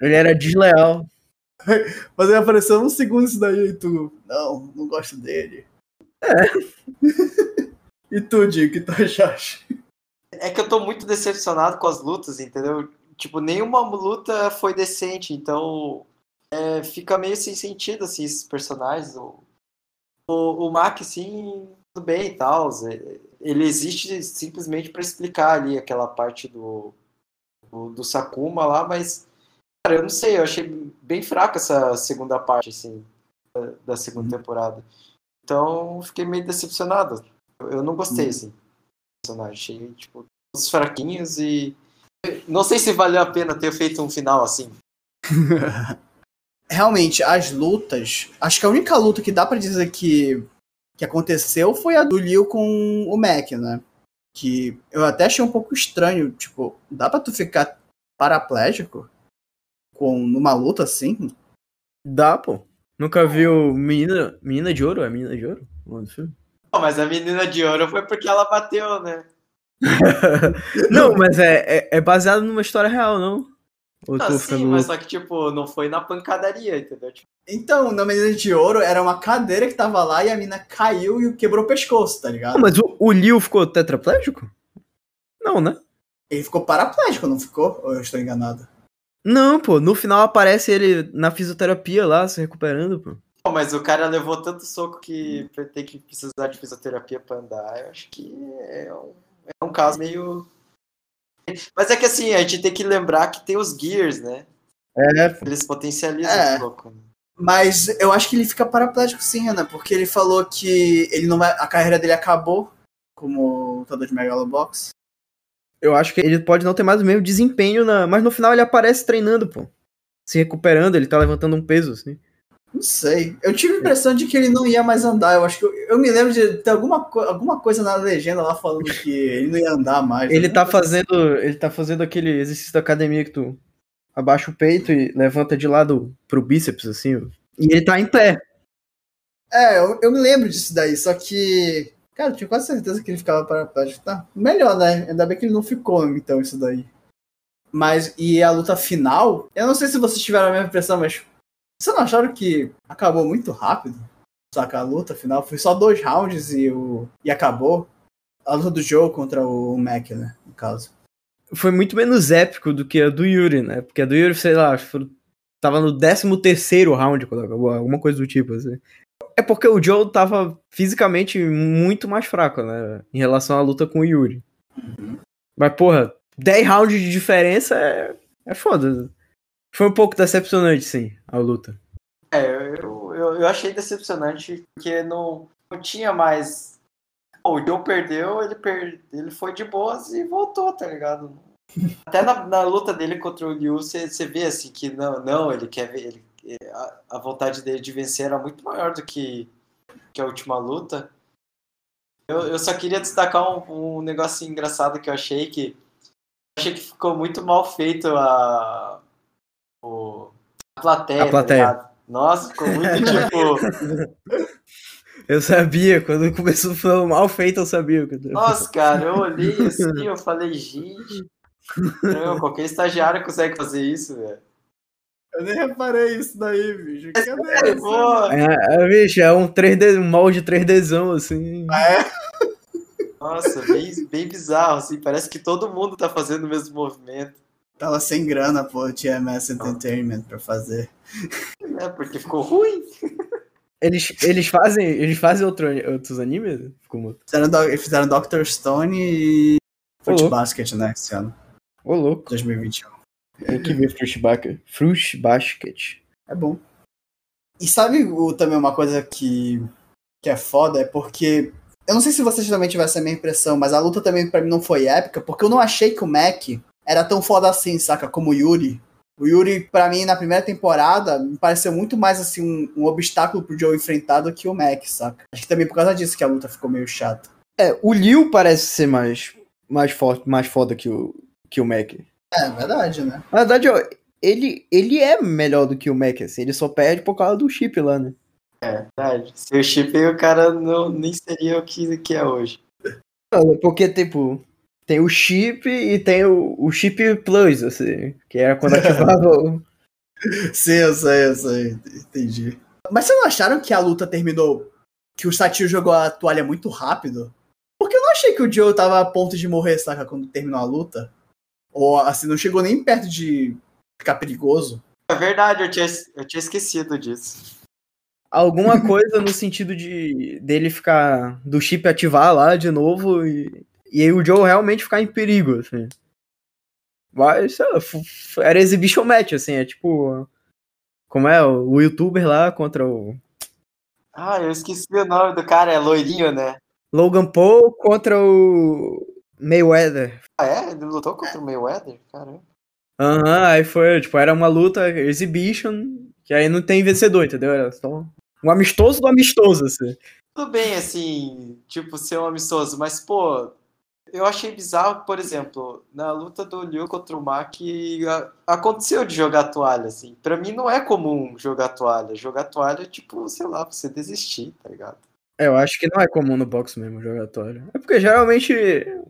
Ele era desleal. Mas aí apareceu um segundo isso daí e tu, não, não gosto dele. É. e tu, o que tu achaste? É que eu tô muito decepcionado com as lutas, entendeu? Tipo, nenhuma luta foi decente, então é, fica meio sem sentido, assim, esses personagens. O, o, o Mac, sim, tudo bem e tal. Ele existe simplesmente pra explicar ali aquela parte do, o do Sakuma lá, mas, cara, eu não sei, eu achei bem fraca essa segunda parte, assim, da, da segunda temporada. Então, fiquei meio decepcionado. Eu, não gostei, assim, do personagem. Achei, tipo, todos fraquinhos e. Não sei se valeu a pena ter feito um final assim. Realmente, as lutas. Acho que a única luta que dá pra dizer que, que aconteceu foi a do Liu com o Mac, né? Que eu até achei um pouco estranho. Tipo, dá pra tu ficar paraplégico com numa luta assim? Dá, pô. Nunca viu Menina, Menina de Ouro? É Menina de Ouro? O nome do filme? Pô, mas a menina de ouro foi porque ela bateu, né? não, mas é, é, é baseado numa história real, não? Ou Ah, tô sim, mas só que, tipo, não foi na pancadaria, entendeu? Tipo, Então, na menina de ouro era uma cadeira que tava lá e a mina caiu e quebrou o pescoço, tá ligado? Não, mas o, o Liu ficou tetraplégico? Não, né? Ele ficou paraplégico, não ficou? Ou eu estou enganado? Não, pô. No final aparece ele na fisioterapia lá, se recuperando, pô. pô, mas o cara levou tanto soco que tem que precisar de fisioterapia pra andar. Eu acho que é um, é um caso meio. Mas é que assim, a gente tem que lembrar que tem os Gears, né? É, Eles potencializam É. um pouco. né? Mas eu acho que ele fica paraplégico sim, Renan, porque ele falou que ele não vai, a carreira dele acabou como lutador de Megalobox. Eu acho que ele pode não ter mais o mesmo desempenho, na... mas no final ele aparece treinando, pô. Se recuperando, ele tá levantando um peso, assim. Não sei. Eu tive a impressão de que ele não ia mais andar. Eu acho que eu, eu me lembro de ter alguma, co- alguma coisa na legenda lá falando que ele não ia andar mais. Ele tá Alguma coisa fazendo. Ele tá fazendo aquele exercício da academia que tu abaixa o peito e levanta de lado pro bíceps, assim. E ele tá em pé. É, eu, eu me lembro disso daí, só que. Cara, eu tinha quase certeza que ele ficava paraplégico. Tá, melhor, né? Ainda bem que ele não ficou, então, isso daí. Mas, e a luta final? Eu não sei se vocês tiveram a mesma impressão, mas. Vocês não acharam que acabou muito rápido? Saca, a luta final? Foi só dois rounds e, o, e acabou. A luta do Joe contra o Mac, né? No caso. Foi muito menos épico do que a do Yuri, né? Porque a do Yuri, sei lá, que foi- tava no 13 terceiro round quando acabou, alguma coisa do tipo, assim. É porque o Joe tava fisicamente muito mais fraco, né? Em relação à luta com o Yuri. Mas, porra, 10 rounds de diferença é, é foda. Foi um pouco decepcionante, sim, a luta. É, eu, eu, eu achei decepcionante porque não, não tinha mais. O Joe perdeu, ele, per... ele foi de boas e voltou, tá ligado? Até na, na luta dele contra o Liu, você você vê assim que não, não ele quer ver. Ele, a, a vontade dele de vencer era muito maior do que, que a última luta. Eu, eu só queria destacar um, um negócio engraçado que eu achei que. Achei que ficou muito mal feito a. O, a plateia. A plateia. Tá? Nossa, ficou muito tipo. Eu sabia, quando começou falando mal feito, eu sabia. Nossa, cara, eu olhei assim, eu falei, gente. Não, qualquer estagiário consegue fazer isso, velho. Eu nem reparei isso daí, bicho. Cadê isso? Pô, É, é, bicho, é um 3D, um molde 3Dzão, assim. nossa, bem, bem bizarro, assim. Parece que todo mundo tá fazendo o mesmo movimento. Tava sem grana, pô, TMS Entertainment pra fazer. Né? Porque ficou ruim. Eles, eles fazem, eles fazem outro, outros animes? Ficou muito. Fizeram, Do- eles fizeram Doctor Stone e Ô. Basket, né, esse ano, Ô, louco. 2021. Tem que ver Fruit Basket. Fruit Basket. É bom. E sabe o, também uma coisa que, que é foda? É porque. Eu não sei se vocês também tiveram essa mesma impressão, mas a luta também pra mim não foi épica, porque eu não achei que o Mac era tão foda assim, saca? Como o Yuri. O Yuri, pra mim, na primeira temporada, me pareceu muito mais assim um, um obstáculo pro Joe enfrentar do que o Mac, saca? Acho que também por causa disso que a luta ficou meio chata. É, o Liu parece ser mais, mais, forte, mais foda que o, que o Mac. É, verdade, né? Na verdade, ó, ele, ele é melhor do que o Mac, assim. Ele só perde por causa do chip lá, né? É, verdade. Se o chip o cara não, nem seria o que, que é hoje. Porque, tipo, tem o chip e tem o, o chip plus, assim. Que era quando ativava o... Sim, eu sei, eu sei. Entendi. Mas vocês não acharam que a luta terminou. Que o Satil jogou a toalha muito rápido? Porque eu não achei que o Joe tava a ponto de morrer, saca? Quando terminou a luta. Ou assim, não chegou nem perto de ficar perigoso. É verdade, eu tinha, eu tinha esquecido disso. Alguma coisa no sentido de dele ficar. do chip ativar lá de novo e, e aí o Joe realmente ficar em perigo, assim. Mas, sei lá, era exhibition match, assim, é tipo. Como é? O youtuber lá contra o. Ah, eu esqueci o nome do cara, é loirinho, né? Logan Paul contra o. Mayweather. Ah, é? Ele lutou contra o Mayweather? Caramba. Aham, aí foi, tipo, era uma luta exhibition, que aí não tem vencedor, entendeu? Era só um amistoso do amistoso, assim. Tudo bem, assim, tipo, ser um amistoso, mas, pô, eu achei bizarro, por exemplo, na luta do Liu contra o Mac, aconteceu de jogar toalha, assim. Pra mim não é comum jogar toalha. Jogar toalha é tipo, sei lá, você desistir, tá ligado? É, eu acho que não é comum no boxe mesmo jogar toalha. É porque geralmente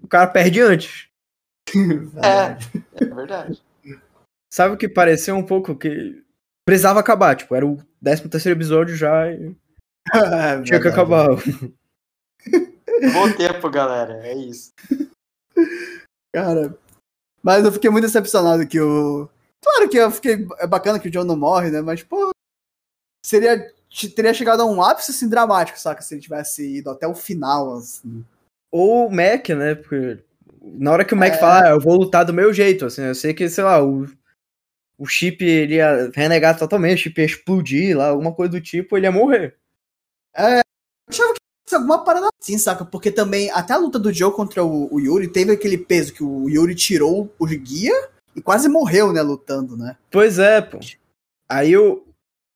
o cara perde antes. É, é verdade. Sabe o que pareceu um pouco que precisava acabar, tipo, era o 13 terceiro episódio já e É tinha que acabar. Bom tempo, galera, é isso. Cara, mas eu fiquei muito decepcionado que o. Claro que eu fiquei. É bacana que o John não morre, né? Mas, pô. Seria. Teria chegado a um ápice assim dramático, saca? Se ele tivesse ido até o final, assim. Ou o Mac, né? Porque na hora que o Mac É. fala, ah, eu vou lutar do meu jeito, assim, eu sei que, sei lá, o, o chip ele ia renegar totalmente, o chip ia explodir lá, alguma coisa do tipo, ele ia morrer. É alguma parada assim, saca? Porque também, até a luta do Joe contra o, o Yuri, teve aquele peso que o Yuri tirou o guia e quase morreu, né? Lutando, né? Pois é, pô. Aí o,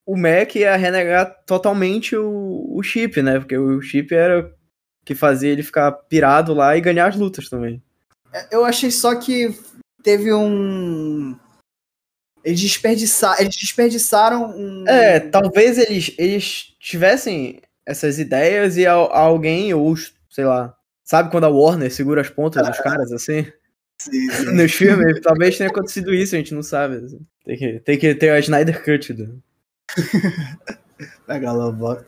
o Mac ia renegar totalmente o, o chip, né? Porque o chip era o que fazia ele ficar pirado lá e ganhar as lutas também. É, Eu achei só que teve um. Eles, desperdiça... Eles desperdiçaram um. É, talvez eles, eles tivessem essas ideias e al- alguém, ou sei lá, sabe quando a Warner segura as pontas dos caras assim? Sim, sim. Nos filmes, talvez tenha acontecido isso, a gente não sabe. assim. Tem que, tem que ter a Snyder Cut. né? Megalobox.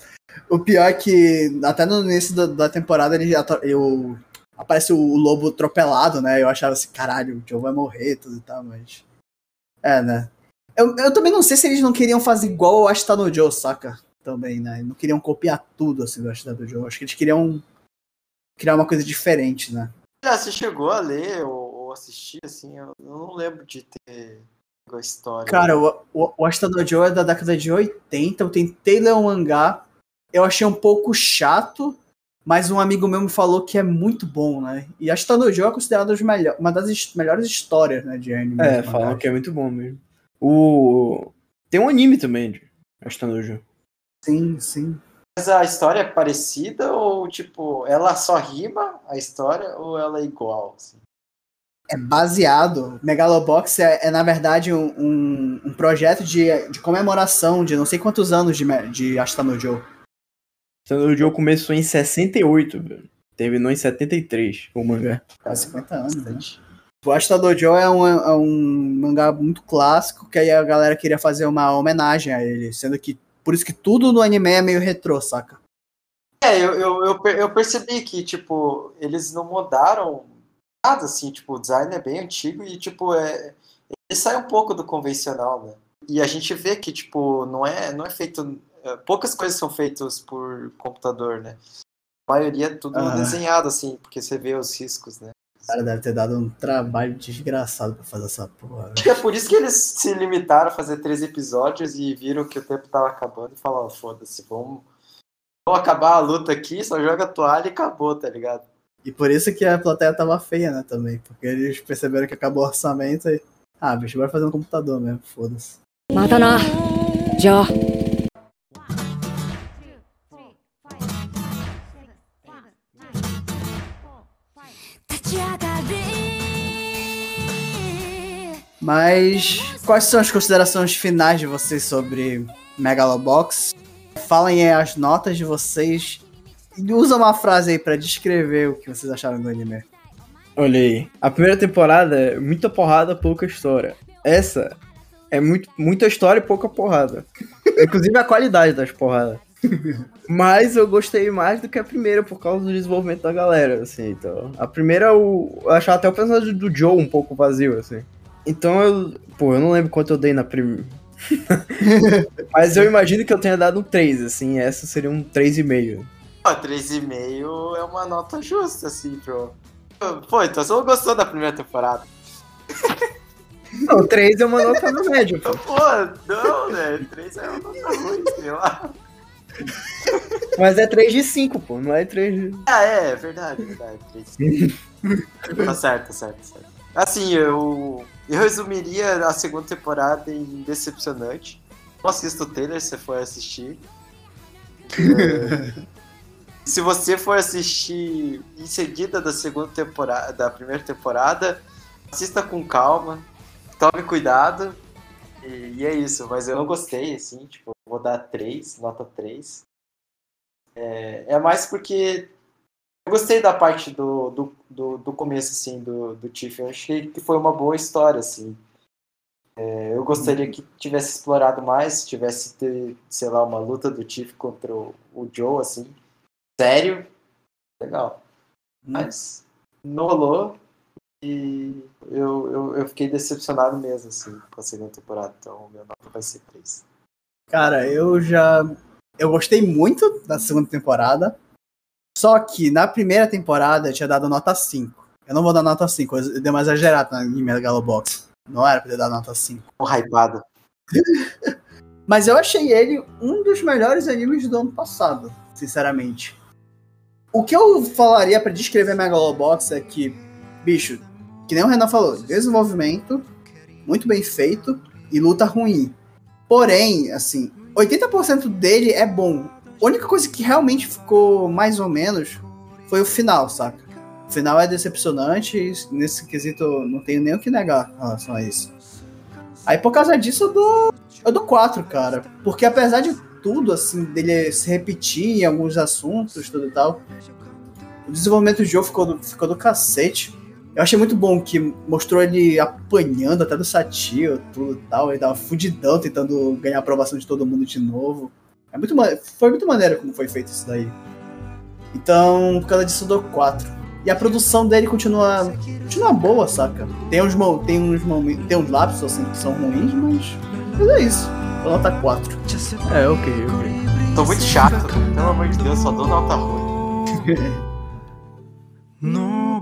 O pior é que até no início da, da temporada ele já eu aparece o lobo atropelado, né? Eu achava assim, caralho, o Joe vai morrer tudo e tal, mas é, né? Eu, eu também não sei se eles não queriam fazer igual o Ashita no Joe, saca? Também, né? Não queriam copiar tudo assim do Ashita no Joe. Acho que eles queriam criar uma coisa diferente, né? Ah, você chegou a ler ou, ou assistir, assim, eu não lembro de ter a história. Cara, o, o, o no Joe é da década de 80. Eu tentei ler o mangá. Eu achei um pouco chato, mas um amigo meu me falou que é muito bom, né? E Ashita no Joe é considerado uma das melhores histórias né, de anime. É, falam que é muito bom mesmo. O... Tem um anime também de Astanojo. Sim, sim. Mas a história é parecida ou, tipo, ela só rima a história ou ela é igual? assim? É baseado. Megalobox é, é, na verdade, um, um, um projeto de, de comemoração de não sei quantos anos de, de Ashita no Joe. Astanojo começou em 68, velho. Terminou em 73, o mangá. Quase 50 anos, né? O Ashita Dojo é um, é um mangá muito clássico, que aí a galera queria fazer uma homenagem a ele, sendo que por isso que tudo no anime é meio retrô, saca? É, eu, eu, eu, per- eu percebi que, tipo, eles não mudaram assim, tipo, o design é bem antigo e, tipo, é, ele sai um pouco do convencional, né? E a gente vê que, tipo, não é, não é feito... é, poucas coisas são feitas por computador, né? A maioria é tudo Ah. desenhado, assim, porque você vê os riscos, né? O cara deve ter dado um trabalho desgraçado pra fazer essa porra. velho. Acho que é por isso que eles se limitaram a fazer três episódios e viram que o tempo tava acabando e falaram, foda-se, vamos, vamos acabar a luta aqui, só joga a toalha e acabou, tá ligado? E por isso que a plateia tava feia, né, também. Porque eles perceberam que acabou o orçamento e. Ah, bicho, bora fazer um computador mesmo, foda-se. Já! Mas quais são as considerações finais de vocês sobre Megalobox? Falem aí as notas de vocês usa uma frase aí pra descrever o que vocês acharam do anime. Olha aí. A primeira temporada é muita porrada, pouca história. Essa é muito, muita história e pouca porrada. Inclusive a qualidade das porradas. Mas eu gostei mais do que a primeira por causa do desenvolvimento da galera, assim. Então, a primeira eu, eu achava até o personagem do Joe um pouco vazio, assim. Então eu, pô, eu não lembro quanto eu dei na primeira. Mas eu imagino que eu tenha dado um 3, assim. Essa seria um 3,5. Pô, 3,5 é uma nota justa, assim, pro... Pô, então você não gostou da primeira temporada. Não, 3 é uma nota na média, pô. Pô, não, né? 3 é uma nota ruim, sei lá. Mas é 3 de 5, pô, não é 3 de... Ah, é, é verdade, verdade. 3 tá certo, tá certo, tá certo. Assim, eu, eu resumiria a segunda temporada em decepcionante. Não assista o trailer se você for assistir. É, se você for assistir em seguida da segunda temporada, da primeira temporada, assista com calma, tome cuidado. E, e é isso, mas eu não gostei, assim, tipo, vou dar 3, nota 3. É, é mais porque eu gostei da parte do, do, do, do começo, assim, do, do Tiff. Eu achei que foi uma boa história, assim. É, eu gostaria que tivesse explorado mais, tivesse, ter, sei lá, uma luta do Tiff contra o, o Joe, assim. Sério. Legal. Mas não rolou. E eu, eu, eu fiquei decepcionado mesmo, assim, com a segunda temporada. Então, meu nota vai ser 3. Cara, eu já. Eu gostei muito da segunda temporada. Só que na primeira temporada eu tinha dado nota 5. Eu não vou dar nota 5, eu dei uma exagerada na minha Galobox. Não era pra ter dado nota 5. Um hypado. Mas eu achei ele um dos melhores animes do ano passado, sinceramente. O que eu falaria pra descrever Megalobox é que, bicho, que nem o Renan falou, desenvolvimento, muito bem feito e luta ruim. Porém, assim, 80% dele é bom. A única coisa que realmente ficou mais ou menos foi o final, saca? O final é decepcionante e nesse quesito não tenho nem o que negar em relação a isso. Aí por causa disso eu dou, eu dou 4, cara. Porque apesar de tudo, assim, dele se repetir em alguns assuntos, tudo e tal, o desenvolvimento do jogo ficou do, ficou do cacete. Eu achei muito bom que mostrou ele apanhando até do Satio, tudo e tal. Ele tava fudidão tentando ganhar a aprovação de todo mundo de novo. É muito, foi muito maneiro como foi feito isso daí. Então, por causa disso, eu dou 4. E a produção dele continua, continua boa, saca? Tem uns, tem uns, tem uns lapsos assim que são ruins, mas, mas é isso. Nota 4. É, ok, ok. Tô muito chato, pelo amor de Deus, só dou nota ruim. の